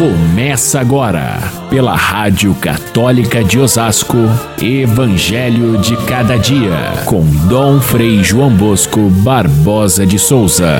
Começa agora, pela Rádio Católica de Osasco, Evangelho de Cada Dia, com Dom Frei João Bosco Barbosa de Souza.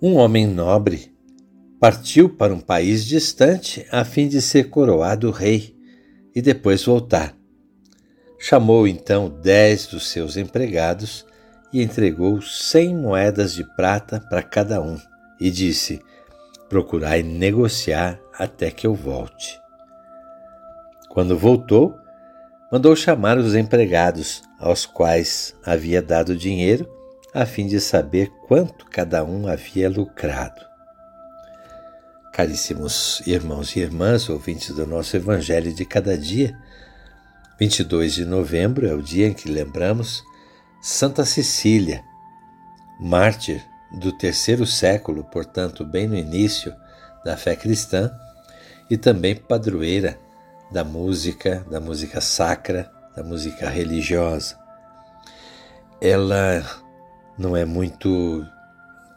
Um homem nobre partiu para um país distante a fim de ser coroado rei e depois voltar. Chamou então dez dos seus empregados e entregou cem moedas de prata para cada um, e disse: Procurai negociar até que eu volte. Quando voltou, mandou chamar os empregados, aos quais havia dado dinheiro, a fim de saber quanto cada um havia lucrado. Caríssimos irmãos e irmãs, ouvintes do nosso Evangelho de cada dia, 22 de novembro é o dia em que lembramos Santa Cecília, mártir do terceiro século, portanto, bem no início da fé cristã, e também padroeira da música, da música sacra, da música religiosa. Ela não é muito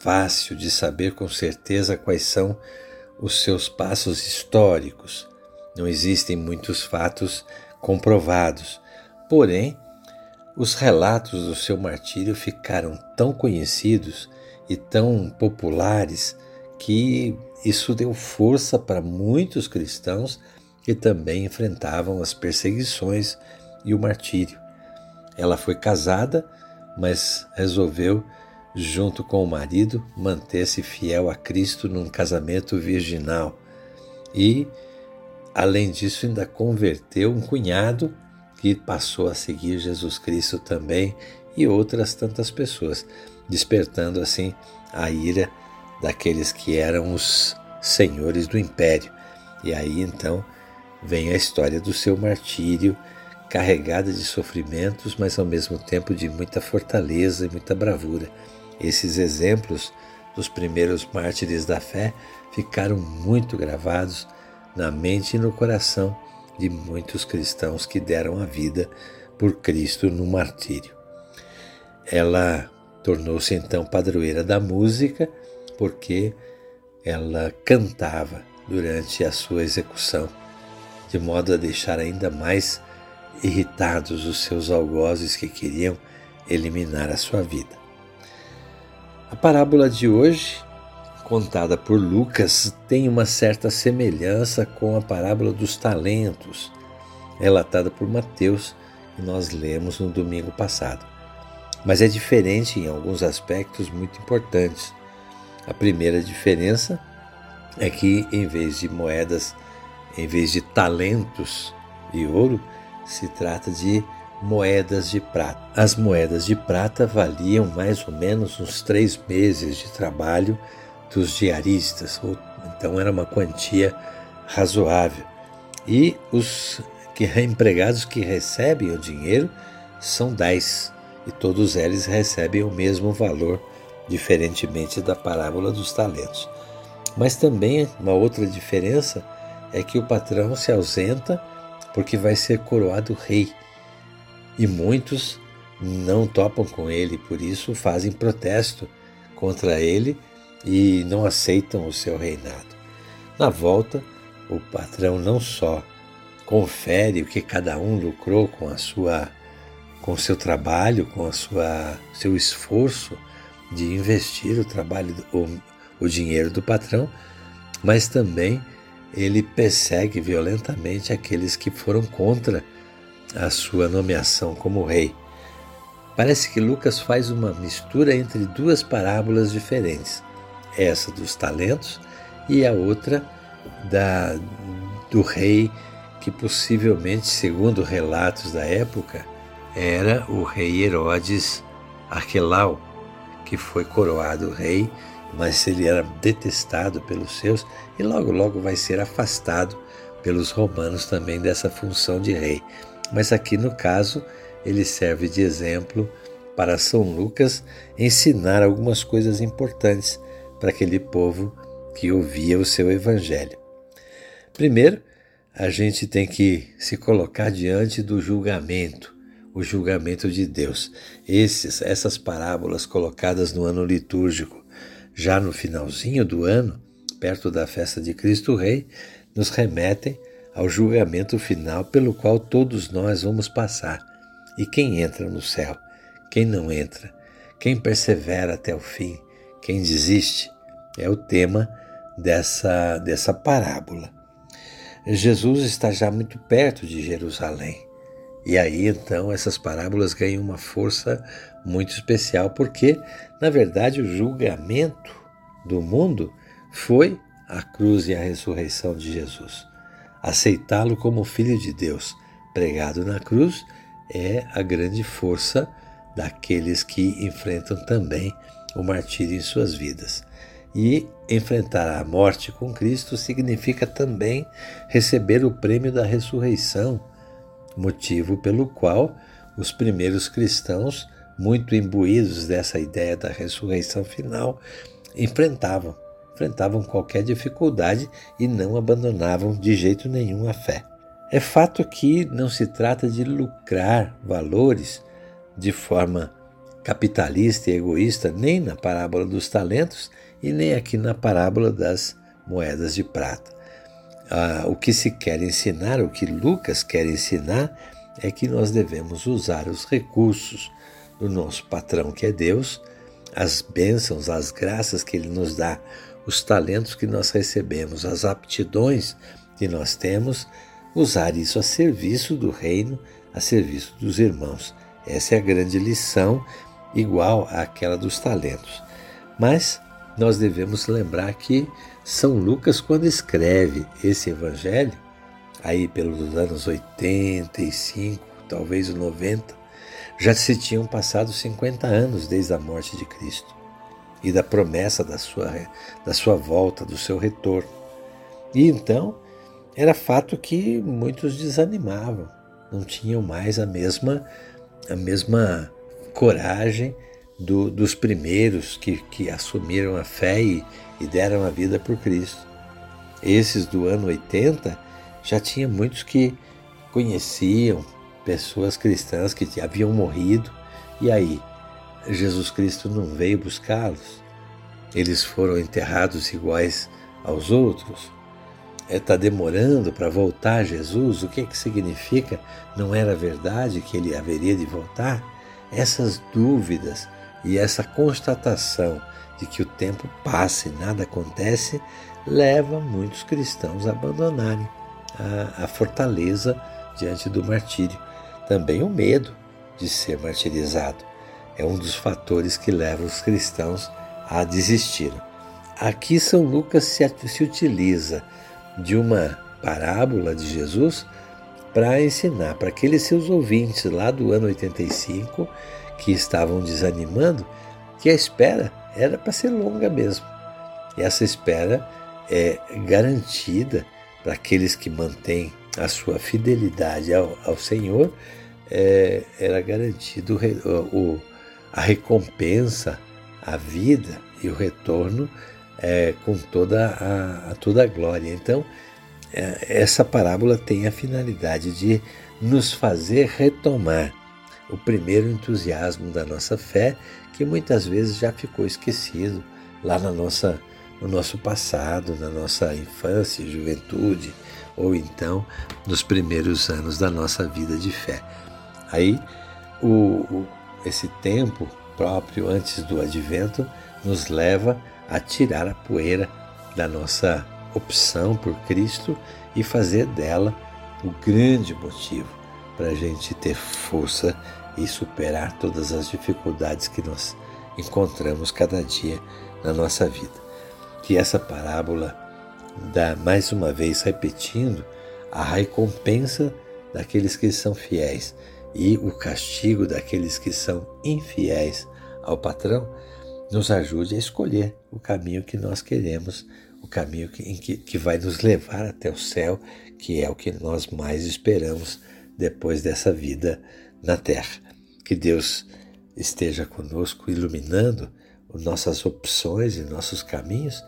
fácil de saber com certeza quais são os seus passos históricos. Não existem muitos fatos comprovados. Porém, os relatos do seu martírio ficaram tão conhecidos e tão populares que isso deu força para muitos cristãos que também enfrentavam as perseguições e o martírio. Ela foi casada, mas resolveu, junto com o marido, manter-se fiel a Cristo num casamento virginal. E, além disso, ainda converteu um cunhado que passou a seguir Jesus Cristo também e outras tantas pessoas, despertando assim a ira daqueles que eram os senhores do império. E aí então vem a história do seu martírio, carregada de sofrimentos, mas ao mesmo tempo de muita fortaleza e muita bravura. Esses exemplos dos primeiros mártires da fé ficaram muito gravados na mente e no coração de muitos cristãos que deram a vida por Cristo no martírio. Ela tornou-se então padroeira da música porque ela cantava durante a sua execução, de modo a deixar ainda mais irritados os seus algozes que queriam eliminar a sua vida. A parábola de hoje contada por Lucas tem uma certa semelhança com a parábola dos talentos, relatada por Mateus, que nós lemos no domingo passado. Mas é diferente em alguns aspectos muito importantes. A primeira diferença é que, em vez de moedas, em vez de talentos de ouro, se trata de moedas de prata. As moedas de prata valiam mais ou menos uns três meses de trabalho dos diaristas, então era uma quantia razoável. E os que empregados que recebem o dinheiro são dez, e todos eles recebem o mesmo valor, diferentemente da parábola dos talentos. Mas também uma outra diferença é que o patrão se ausenta porque vai ser coroado rei. E muitos não topam com ele, por isso fazem protesto contra ele e não aceitam o seu reinado. Na volta, o patrão não só confere o que cada um lucrou com a sua com seu trabalho, com a sua seu esforço de investir o trabalho o, o dinheiro do patrão, mas também ele persegue violentamente aqueles que foram contra a sua nomeação como rei. Parece que Lucas faz uma mistura entre duas parábolas diferentes essa dos talentos e a outra da do rei que possivelmente, segundo relatos da época, era o rei Herodes Arquelau, que foi coroado rei, mas ele era detestado pelos seus e logo logo vai ser afastado pelos romanos também dessa função de rei. Mas aqui no caso, ele serve de exemplo para São Lucas ensinar algumas coisas importantes para aquele povo que ouvia o seu evangelho. Primeiro, a gente tem que se colocar diante do julgamento. o julgamento de Deus. Esses, essas parábolas colocadas no ano litúrgico, já no finalzinho do ano, perto da festa de Cristo Rei, nos remetem ao julgamento final pelo qual todos nós vamos passar. E quem entra no céu? Quem não entra? Quem persevera até o fim? Quem desiste? É o tema dessa, dessa parábola. Jesus está já muito perto de Jerusalém. E aí então essas parábolas ganham uma força muito especial, porque, na verdade, o julgamento do mundo foi a cruz e a ressurreição de Jesus. Aceitá-lo como Filho de Deus, pregado na cruz, é a grande força daqueles que enfrentam também o martírio em suas vidas. E enfrentar a morte com Cristo significa também receber o prêmio da ressurreição, motivo pelo qual os primeiros cristãos, muito imbuídos dessa ideia da ressurreição final, enfrentavam, enfrentavam qualquer dificuldade e não abandonavam de jeito nenhum a fé. É fato que não se trata de lucrar valores de forma capitalista e egoísta, nem na parábola dos talentos e nem aqui na parábola das moedas de prata. Ah, o que se quer ensinar, o que Lucas quer ensinar, é que nós devemos usar os recursos do nosso patrão, que é Deus, as bênçãos, as graças que Ele nos dá, os talentos que nós recebemos, as aptidões que nós temos, usar isso a serviço do reino, a serviço dos irmãos. Essa é a grande lição igual àquela dos talentos. Mas nós devemos lembrar que São Lucas, quando escreve esse evangelho, aí pelos anos 85, talvez 90, já se tinham passado 50 anos desde a morte de Cristo e da promessa da sua, da sua volta, do seu retorno. E então era fato que muitos desanimavam, não tinham mais a mesma, a mesma coragem do, dos primeiros que, que assumiram a fé e, e deram a vida por Cristo. Esses do ano 80 já tinha muitos que conheciam pessoas cristãs que haviam morrido, e aí Jesus Cristo não veio buscá-los? Eles foram enterrados iguais aos outros? Está é, demorando para voltar Jesus? O que, que significa? Não era verdade que ele haveria de voltar? Essas dúvidas e essa constatação de que o tempo passa e nada acontece leva muitos cristãos a abandonarem a, a fortaleza diante do martírio. Também o medo de ser martirizado é um dos fatores que leva os cristãos a desistir. Aqui São Lucas se, se utiliza de uma parábola de Jesus para ensinar para aqueles seus ouvintes lá do ano 85 que estavam desanimando que a espera era para ser longa mesmo. E essa espera é garantida para aqueles que mantêm a sua fidelidade ao, ao Senhor, é, era garantido o, o, a recompensa, a vida e o retorno é, com toda a, a, toda a glória. Então, essa parábola tem a finalidade de nos fazer retomar o primeiro entusiasmo da nossa fé, que muitas vezes já ficou esquecido lá na nossa, no nosso passado, na nossa infância juventude, ou então nos primeiros anos da nossa vida de fé. Aí, o, o, esse tempo próprio antes do advento nos leva a tirar a poeira da nossa opção por Cristo e fazer dela o grande motivo para a gente ter força e superar todas as dificuldades que nós encontramos cada dia na nossa vida. Que essa parábola dá mais uma vez repetindo a recompensa daqueles que são fiéis e o castigo daqueles que são infiéis ao patrão, nos ajude a escolher o caminho que nós queremos, o caminho que, que, que vai nos levar até o céu, que é o que nós mais esperamos depois dessa vida na terra. Que Deus esteja conosco, iluminando nossas opções e nossos caminhos,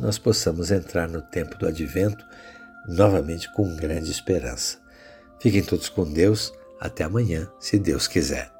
nós possamos entrar no tempo do advento novamente com grande esperança. Fiquem todos com Deus Até amanhã, se Deus quiser.